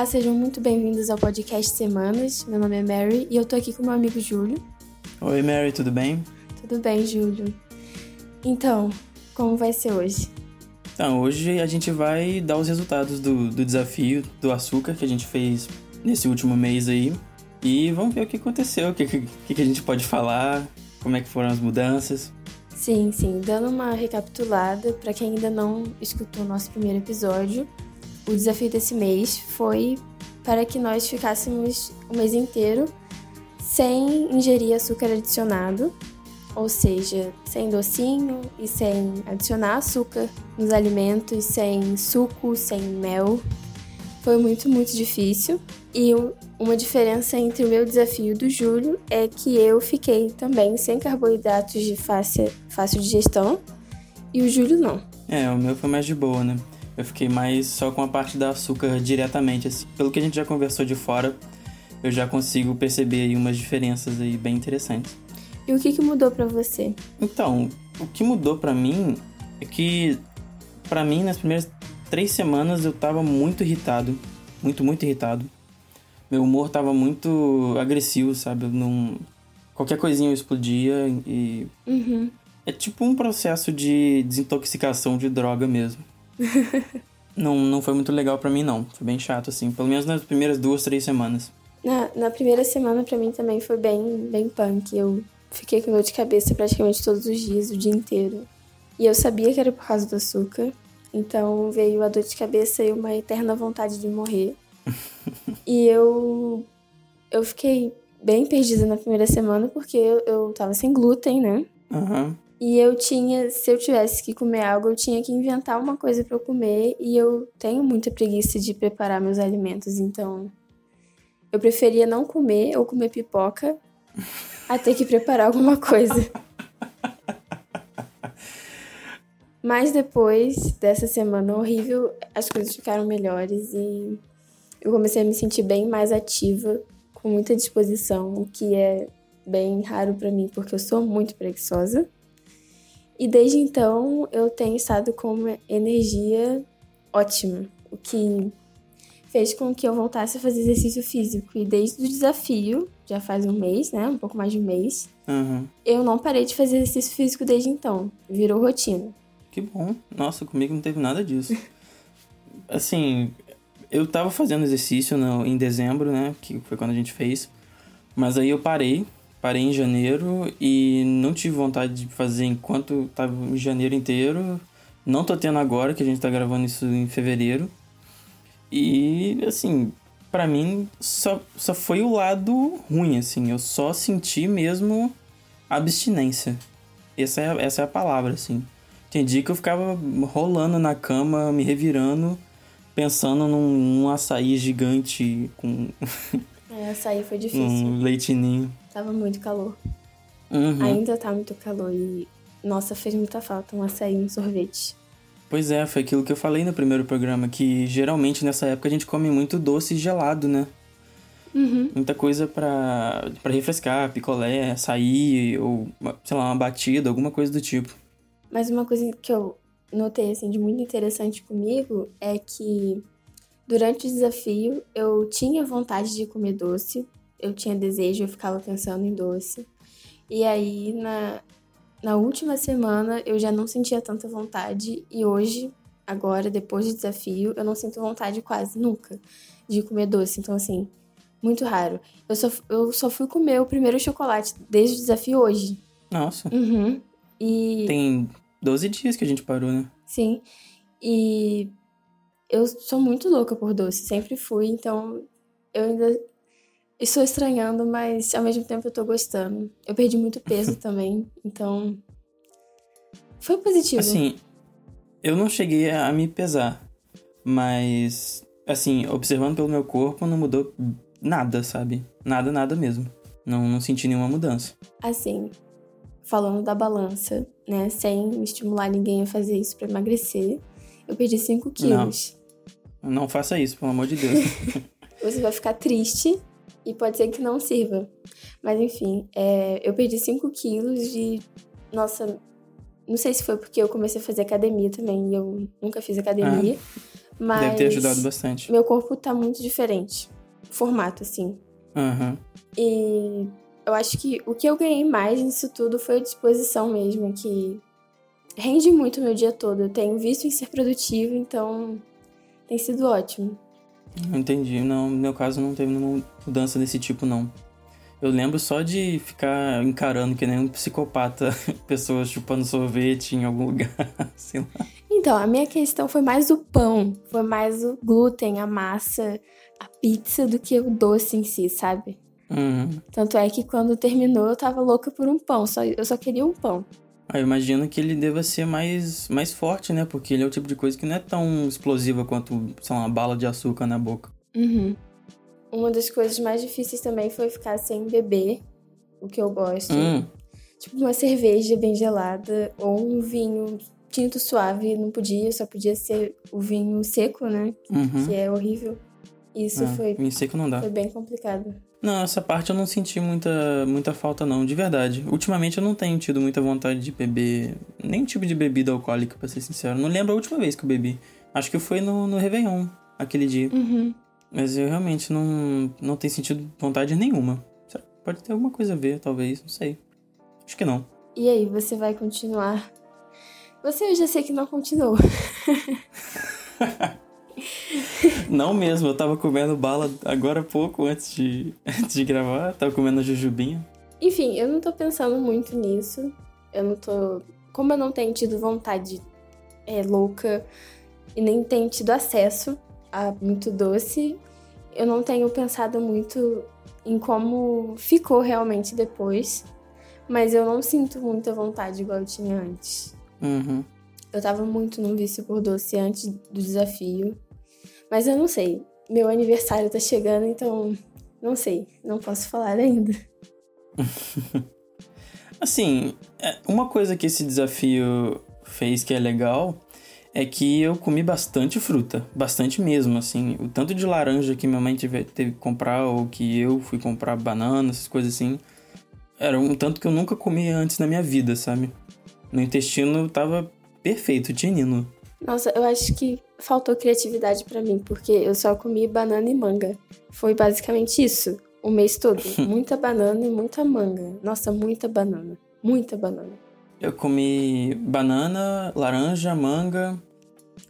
Olá, sejam muito bem-vindos ao podcast Semanas. Meu nome é Mary e eu tô aqui com meu amigo Júlio. Oi, Mary, tudo bem? Tudo bem, Júlio. Então, como vai ser hoje? Então, hoje a gente vai dar os resultados do, do desafio do açúcar que a gente fez nesse último mês aí. E vamos ver o que aconteceu, o que, que, que a gente pode falar, como é que foram as mudanças. Sim, sim. Dando uma recapitulada, para quem ainda não escutou o nosso primeiro episódio, o desafio desse mês foi para que nós ficássemos o mês inteiro sem ingerir açúcar adicionado, ou seja, sem docinho e sem adicionar açúcar nos alimentos, sem suco, sem mel. Foi muito, muito difícil. E uma diferença entre o meu desafio do Júlio é que eu fiquei também sem carboidratos de fácil, fácil digestão e o Júlio não. É, o meu foi mais de boa, né? Eu fiquei mais só com a parte da açúcar diretamente, assim. Pelo que a gente já conversou de fora, eu já consigo perceber aí umas diferenças aí bem interessantes. E o que, que mudou para você? Então, o que mudou para mim é que, para mim, nas primeiras três semanas eu tava muito irritado. Muito, muito irritado. Meu humor tava muito agressivo, sabe? Eu não... Qualquer coisinha eu explodia e. Uhum. É tipo um processo de desintoxicação de droga mesmo. Não, não foi muito legal para mim, não. Foi bem chato, assim. Pelo menos nas primeiras duas, três semanas. Na, na primeira semana, para mim, também foi bem, bem punk. Eu fiquei com dor de cabeça praticamente todos os dias, o dia inteiro. E eu sabia que era por causa do açúcar. Então veio a dor de cabeça e uma eterna vontade de morrer. e eu eu fiquei bem perdida na primeira semana porque eu, eu tava sem glúten, né? Uhum. E eu tinha, se eu tivesse que comer algo, eu tinha que inventar uma coisa para eu comer. E eu tenho muita preguiça de preparar meus alimentos, então eu preferia não comer ou comer pipoca a ter que preparar alguma coisa. Mas depois dessa semana horrível, as coisas ficaram melhores e eu comecei a me sentir bem mais ativa, com muita disposição, o que é bem raro para mim porque eu sou muito preguiçosa. E desde então eu tenho estado com uma energia ótima, o que fez com que eu voltasse a fazer exercício físico. E desde o desafio, já faz um mês, né? Um pouco mais de um mês, uhum. eu não parei de fazer exercício físico desde então. Virou rotina. Que bom. Nossa, comigo não teve nada disso. assim, eu tava fazendo exercício no, em dezembro, né? Que foi quando a gente fez. Mas aí eu parei Parei em janeiro e não tive vontade de fazer enquanto tava em janeiro inteiro. Não tô tendo agora, que a gente tá gravando isso em fevereiro. E, assim, para mim só, só foi o lado ruim, assim. Eu só senti mesmo abstinência. Essa é, essa é a palavra, assim. Tem dia que eu ficava rolando na cama, me revirando, pensando num, num açaí gigante com. É, açaí foi difícil. um leitinho. Tava muito calor. Uhum. Ainda tá muito calor e, nossa, fez muita falta um açaí e um sorvete. Pois é, foi aquilo que eu falei no primeiro programa, que geralmente nessa época a gente come muito doce e gelado, né? Uhum. Muita coisa pra, pra refrescar, picolé, açaí, ou, sei lá, uma batida, alguma coisa do tipo. Mas uma coisa que eu notei, assim, de muito interessante comigo é que durante o desafio eu tinha vontade de comer doce, eu tinha desejo, eu ficava pensando em doce. E aí, na, na última semana, eu já não sentia tanta vontade. E hoje, agora, depois do desafio, eu não sinto vontade quase nunca de comer doce. Então, assim, muito raro. Eu só, eu só fui comer o primeiro chocolate desde o desafio hoje. Nossa. Uhum. E. Tem 12 dias que a gente parou, né? Sim. E eu sou muito louca por doce, sempre fui, então eu ainda Estou estranhando, mas ao mesmo tempo eu tô gostando. Eu perdi muito peso também, então. Foi positivo. Assim, eu não cheguei a me pesar, mas. Assim, observando pelo meu corpo, não mudou nada, sabe? Nada, nada mesmo. Não, não senti nenhuma mudança. Assim, falando da balança, né? Sem estimular ninguém a fazer isso para emagrecer, eu perdi 5 quilos. Não. não faça isso, pelo amor de Deus. Você vai ficar triste e pode ser que não sirva. Mas enfim, é, eu perdi 5 quilos de. Nossa, não sei se foi porque eu comecei a fazer academia também e eu nunca fiz academia. Ah. Mas Deve ter ajudado bastante. meu corpo tá muito diferente. Formato, assim. Aham. E eu acho que o que eu ganhei mais nisso tudo foi a disposição mesmo, que rende muito o meu dia todo. Eu tenho visto em ser produtivo, então tem sido ótimo. Entendi. Não, no meu caso não teve nenhuma mudança desse tipo, não. Eu lembro só de ficar encarando que nem um psicopata pessoas chupando sorvete em algum lugar, sei lá. Então, a minha questão foi mais o pão, foi mais o glúten, a massa, a pizza do que o doce em si, sabe? Uhum. Tanto é que quando terminou eu tava louca por um pão, só, eu só queria um pão. Ah, eu imagino que ele deva ser mais, mais forte, né? Porque ele é o tipo de coisa que não é tão explosiva quanto, sei lá, uma bala de açúcar na boca. Uhum. Uma das coisas mais difíceis também foi ficar sem beber o que eu gosto. Hum, Tipo uma cerveja bem gelada ou um vinho tinto suave. Não podia, só podia ser o vinho seco, né? uhum. Que é horrível. Isso Ah, foi, vinho seco não dá. foi bem complicado. Não, essa parte eu não senti muita, muita falta, não, de verdade. Ultimamente eu não tenho tido muita vontade de beber nenhum tipo de bebida alcoólica, pra ser sincero. Não lembro a última vez que eu bebi. Acho que foi no, no Réveillon, aquele dia. Uhum. Mas eu realmente não, não tenho sentido vontade nenhuma. Será que Pode ter alguma coisa a ver, talvez, não sei. Acho que não. E aí, você vai continuar? Você eu já sei que não continuou. Não mesmo, eu tava comendo bala agora há pouco, antes de, antes de gravar. Tava comendo jujubinha. Enfim, eu não tô pensando muito nisso. Eu não tô. Como eu não tenho tido vontade é, louca e nem tenho tido acesso a muito doce, eu não tenho pensado muito em como ficou realmente depois. Mas eu não sinto muita vontade igual eu tinha antes. Uhum. Eu tava muito num vício por doce antes do desafio. Mas eu não sei. Meu aniversário tá chegando, então não sei. Não posso falar ainda. Assim, é, uma coisa que esse desafio fez que é legal é que eu comi bastante fruta. Bastante mesmo, assim. O tanto de laranja que minha mãe teve, teve que comprar, ou que eu fui comprar banana, essas coisas assim. Era um tanto que eu nunca comi antes na minha vida, sabe? Meu intestino tava perfeito, tinino. Nossa, eu acho que faltou criatividade pra mim, porque eu só comi banana e manga. Foi basicamente isso, o mês todo. Muita banana e muita manga. Nossa, muita banana. Muita banana. Eu comi banana, laranja, manga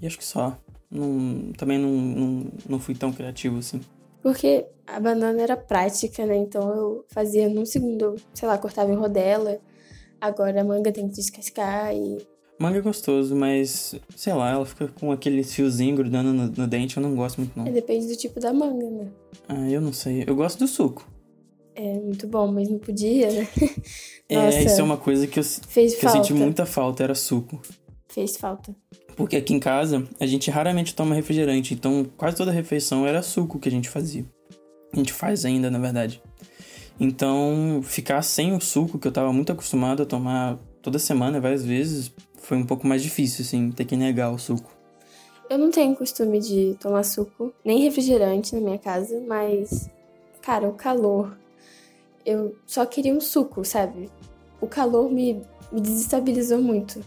e acho que só. Não, também não, não, não fui tão criativo assim. Porque a banana era prática, né? Então eu fazia num segundo, sei lá, cortava em rodela. Agora a manga tem que descascar e. Manga é gostoso, mas sei lá, ela fica com aquele fiozinho grudando no, no dente, eu não gosto muito é, não. Depende do tipo da manga, né? Ah, eu não sei. Eu gosto do suco. É muito bom, mas não podia, né? É, isso é uma coisa que eu, Fez que eu falta. senti muita falta, era suco. Fez falta. Porque aqui em casa a gente raramente toma refrigerante, então quase toda refeição era suco que a gente fazia. A gente faz ainda, na verdade. Então, ficar sem o suco, que eu tava muito acostumado a tomar toda semana, várias vezes, foi um pouco mais difícil, assim, ter que negar o suco. Eu não tenho costume de tomar suco, nem refrigerante na minha casa, mas, cara, o calor. Eu só queria um suco, sabe? O calor me, me desestabilizou muito.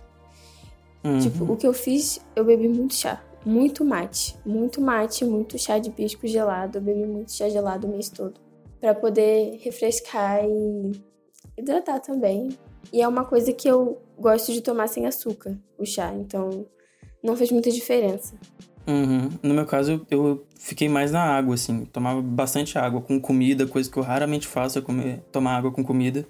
Uhum. Tipo, o que eu fiz, eu bebi muito chá. Muito mate. Muito mate, muito chá de pisco gelado. Eu bebi muito chá gelado o mês todo. Pra poder refrescar e hidratar também. E é uma coisa que eu gosto de tomar sem açúcar, o chá. Então, não fez muita diferença. Uhum. No meu caso, eu, fiquei mais na água, assim. Tomava bastante água com comida, coisa que eu raramente faço, é comer, tomar água com comida.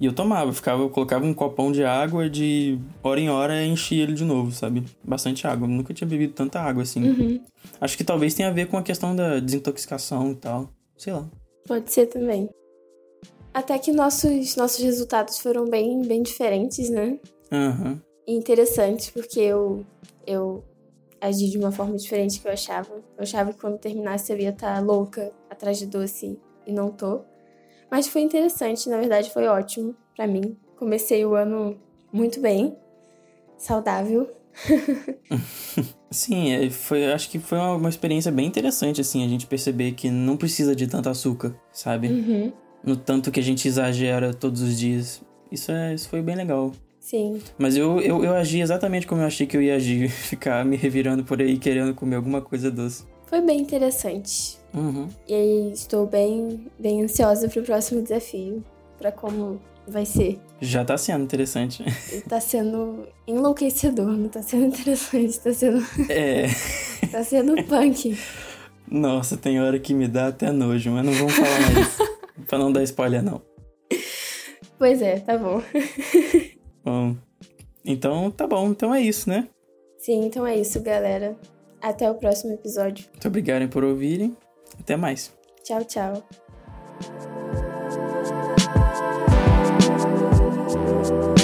E eu tomava, ficava, eu colocava um copão de água de hora em hora e enchia ele de novo, sabe? Bastante água. Eu nunca tinha bebido tanta água assim. Uhum. Acho que talvez tenha a ver com a questão da desintoxicação e tal. Sei lá. Pode ser também. Até que nossos, nossos resultados foram bem, bem diferentes, né? Aham. E interessantes, porque eu, eu agi de uma forma diferente que eu achava. Eu achava que quando terminasse eu ia estar louca atrás de doce e não tô. Mas foi interessante, na verdade foi ótimo pra mim. Comecei o ano muito bem, saudável. Sim, é, foi, acho que foi uma, uma experiência bem interessante, assim, a gente perceber que não precisa de tanto açúcar, sabe? Uhum. No tanto que a gente exagera todos os dias. Isso, é, isso foi bem legal. Sim. Mas eu, eu, eu agi exatamente como eu achei que eu ia agir. Ficar me revirando por aí querendo comer alguma coisa doce. Foi bem interessante. Uhum. E aí estou bem, bem ansiosa pro próximo desafio. Pra como vai ser. Já tá sendo interessante. E tá sendo enlouquecedor, não tá sendo interessante, tá sendo, É. tá sendo punk. Nossa, tem hora que me dá até nojo, mas não vamos falar mais. Pra não dar spoiler, não. Pois é, tá bom. Bom, então tá bom. Então é isso, né? Sim, então é isso, galera. Até o próximo episódio. Muito obrigado por ouvirem. Até mais. Tchau, tchau. Thank you.